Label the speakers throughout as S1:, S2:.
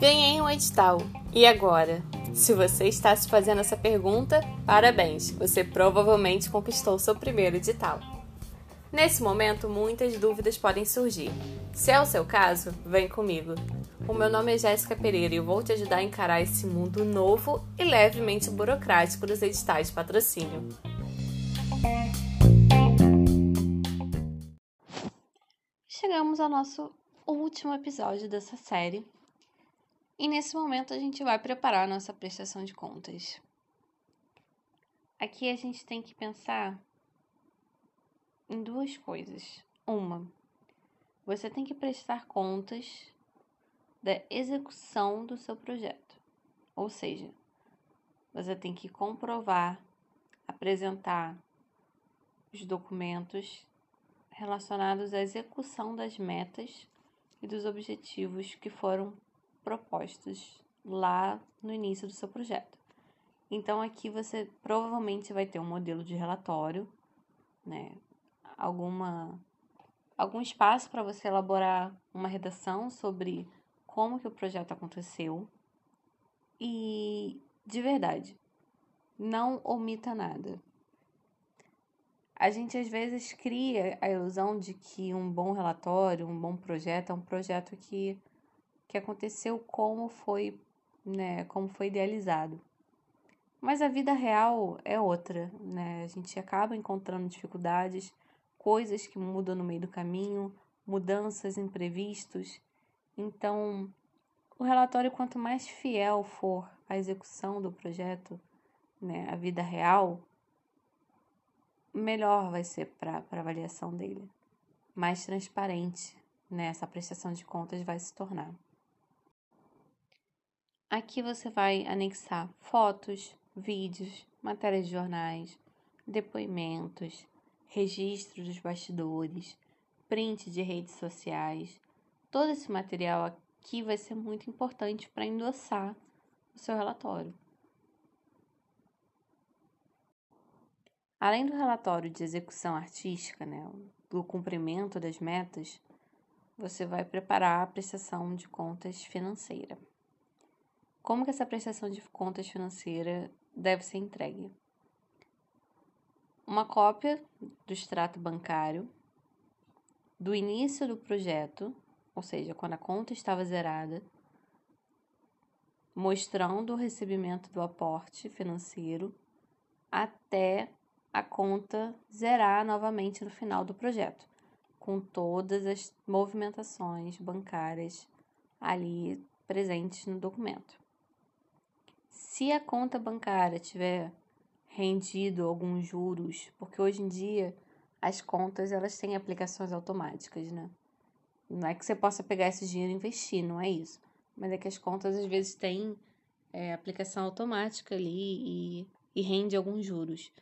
S1: Ganhei um edital. E agora? Se você está se fazendo essa pergunta, parabéns! Você provavelmente conquistou seu primeiro edital. Nesse momento, muitas dúvidas podem surgir. Se é o seu caso, vem comigo. O meu nome é Jéssica Pereira e eu vou te ajudar a encarar esse mundo novo e levemente burocrático dos editais de patrocínio. Chegamos ao nosso último episódio dessa série e nesse momento a gente vai preparar a nossa prestação de contas. Aqui a gente tem que pensar em duas coisas. Uma, você tem que prestar contas da execução do seu projeto. Ou seja, você tem que comprovar, apresentar os documentos relacionados à execução das metas e dos objetivos que foram propostos lá no início do seu projeto. Então aqui você provavelmente vai ter um modelo de relatório, né? Alguma algum espaço para você elaborar uma redação sobre como que o projeto aconteceu. E de verdade, não omita nada. A gente às vezes cria a ilusão de que um bom relatório, um bom projeto é um projeto que, que aconteceu como foi, né, como foi idealizado. Mas a vida real é outra, né? A gente acaba encontrando dificuldades, coisas que mudam no meio do caminho, mudanças, imprevistos. Então, o relatório, quanto mais fiel for à execução do projeto, né, a vida real, melhor vai ser para a avaliação dele. Mais transparente né, essa prestação de contas vai se tornar. Aqui você vai anexar fotos, vídeos, matérias de jornais, depoimentos, registros dos bastidores, print de redes sociais. Todo esse material aqui vai ser muito importante para endossar o seu relatório. Além do relatório de execução artística, né, do cumprimento das metas, você vai preparar a prestação de contas financeira. Como que essa prestação de contas financeira deve ser entregue? Uma cópia do extrato bancário do início do projeto, ou seja, quando a conta estava zerada, mostrando o recebimento do aporte financeiro até a conta zerar novamente no final do projeto, com todas as movimentações bancárias ali presentes no documento. Se a conta bancária tiver rendido alguns juros, porque hoje em dia as contas elas têm aplicações automáticas, né? Não é que você possa pegar esse dinheiro e investir, não é isso. Mas é que as contas às vezes têm é, aplicação automática ali e, e rende alguns juros.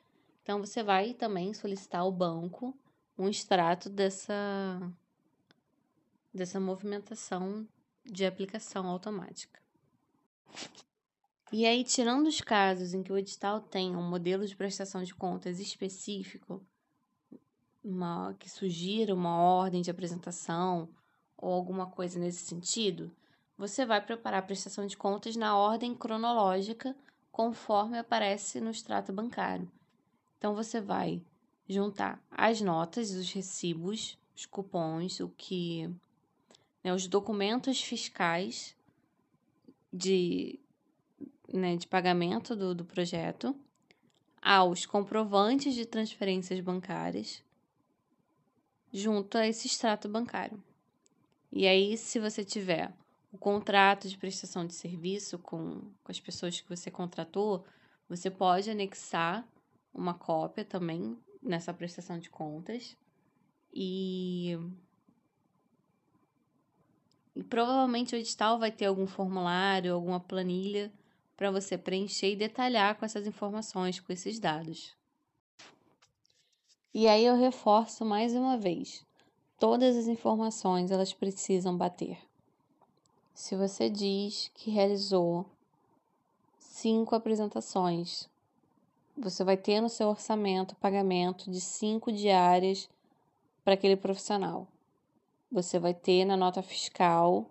S1: Então, você vai também solicitar ao banco um extrato dessa, dessa movimentação de aplicação automática. E aí, tirando os casos em que o edital tem um modelo de prestação de contas específico, uma, que sugira uma ordem de apresentação ou alguma coisa nesse sentido, você vai preparar a prestação de contas na ordem cronológica conforme aparece no extrato bancário. Então você vai juntar as notas, os recibos, os cupons, o que né, os documentos fiscais de, né, de pagamento do, do projeto, aos comprovantes de transferências bancárias, junto a esse extrato bancário. E aí, se você tiver o contrato de prestação de serviço com, com as pessoas que você contratou, você pode anexar uma cópia também nessa prestação de contas. E, e provavelmente o edital vai ter algum formulário, alguma planilha para você preencher e detalhar com essas informações, com esses dados. E aí eu reforço mais uma vez, todas as informações elas precisam bater. Se você diz que realizou cinco apresentações você vai ter no seu orçamento pagamento de cinco diárias para aquele profissional. você vai ter na nota fiscal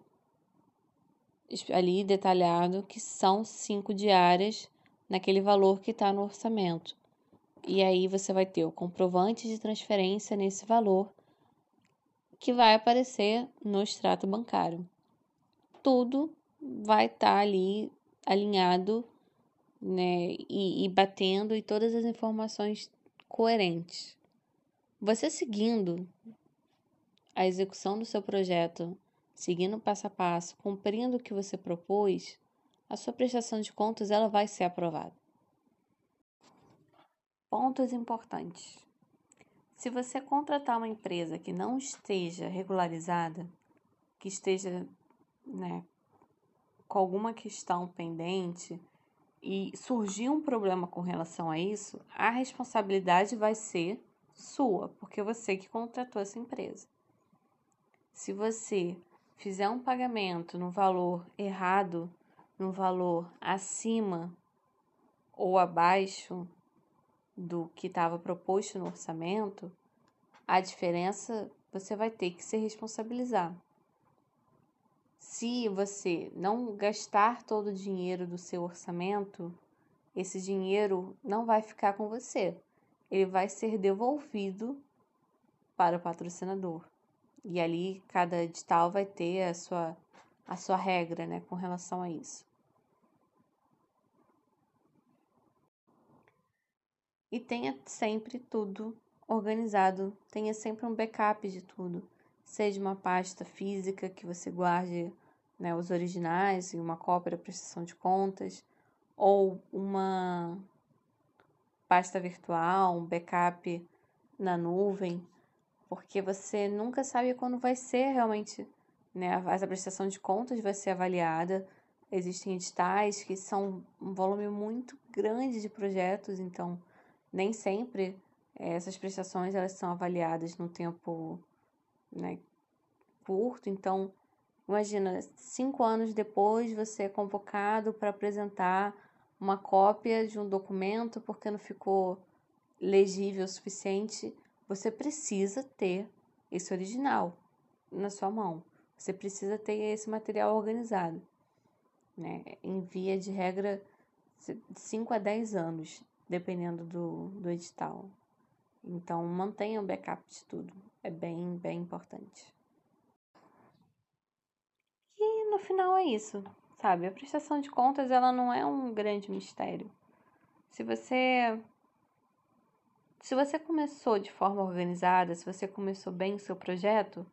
S1: ali detalhado que são cinco diárias naquele valor que está no orçamento. E aí você vai ter o comprovante de transferência nesse valor que vai aparecer no extrato bancário. Tudo vai estar tá ali alinhado né, e, e batendo e todas as informações coerentes. Você seguindo a execução do seu projeto, seguindo passo a passo, cumprindo o que você propôs, a sua prestação de contas ela vai ser aprovada. Pontos importantes. Se você contratar uma empresa que não esteja regularizada, que esteja né, com alguma questão pendente e surgir um problema com relação a isso, a responsabilidade vai ser sua, porque você que contratou essa empresa. Se você fizer um pagamento no valor errado, no valor acima ou abaixo do que estava proposto no orçamento, a diferença você vai ter que se responsabilizar. Se você não gastar todo o dinheiro do seu orçamento, esse dinheiro não vai ficar com você. Ele vai ser devolvido para o patrocinador. E ali cada edital vai ter a sua, a sua regra né, com relação a isso. E tenha sempre tudo organizado, tenha sempre um backup de tudo. Seja uma pasta física que você guarde né, os originais e uma cópia da prestação de contas, ou uma pasta virtual, um backup na nuvem porque você nunca sabe quando vai ser realmente, né, a prestação de contas vai ser avaliada. Existem editais que são um volume muito grande de projetos, então nem sempre eh, essas prestações elas são avaliadas no tempo né, curto. Então, imagina, cinco anos depois você é convocado para apresentar uma cópia de um documento porque não ficou legível o suficiente você precisa ter esse original na sua mão. Você precisa ter esse material organizado. Né? Em via de regra, 5 a 10 anos, dependendo do, do edital. Então, mantenha um backup de tudo. É bem, bem importante. E no final é isso, sabe? A prestação de contas, ela não é um grande mistério. Se você se você começou de forma organizada, se você começou bem o seu projeto,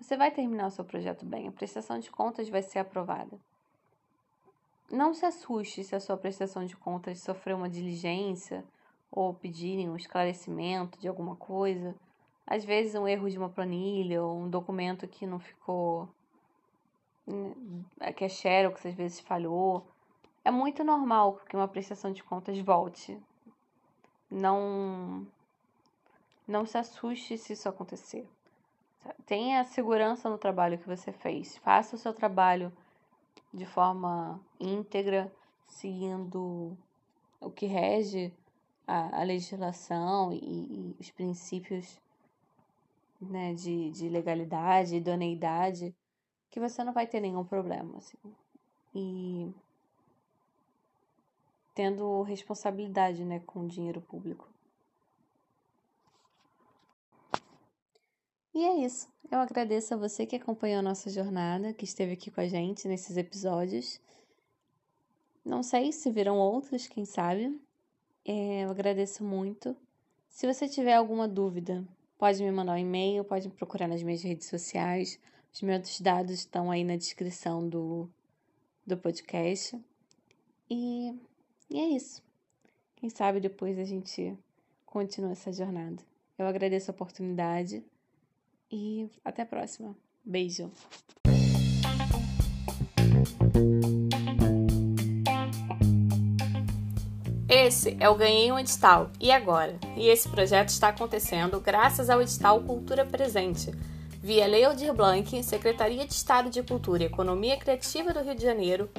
S1: você vai terminar o seu projeto bem. A prestação de contas vai ser aprovada. Não se assuste se a sua prestação de contas sofreu uma diligência ou pedirem um esclarecimento de alguma coisa. Às vezes, um erro de uma planilha ou um documento que não ficou. Né, que é xerox, às vezes falhou. É muito normal que uma prestação de contas volte não não se assuste se isso acontecer. Tenha segurança no trabalho que você fez. Faça o seu trabalho de forma íntegra, seguindo o que rege a, a legislação e, e, os princípios né, de, de legalidade, idoneidade, que você não vai ter nenhum problema. Assim. E tendo responsabilidade né, com o dinheiro público. E é isso. Eu agradeço a você que acompanhou a nossa jornada, que esteve aqui com a gente nesses episódios. Não sei se virão outros, quem sabe. É, eu agradeço muito. Se você tiver alguma dúvida, pode me mandar um e-mail, pode me procurar nas minhas redes sociais. Os meus dados estão aí na descrição do, do podcast. E e é isso. Quem sabe depois a gente continua essa jornada. Eu agradeço a oportunidade e até a próxima. Beijo. Esse é o Ganhei um Edital. E agora? E esse projeto está acontecendo graças ao edital Cultura Presente, via Lei Aldir Blanc, Secretaria de Estado de Cultura e Economia Criativa do Rio de Janeiro,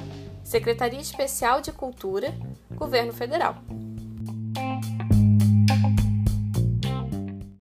S1: Secretaria Especial de Cultura, Governo Federal.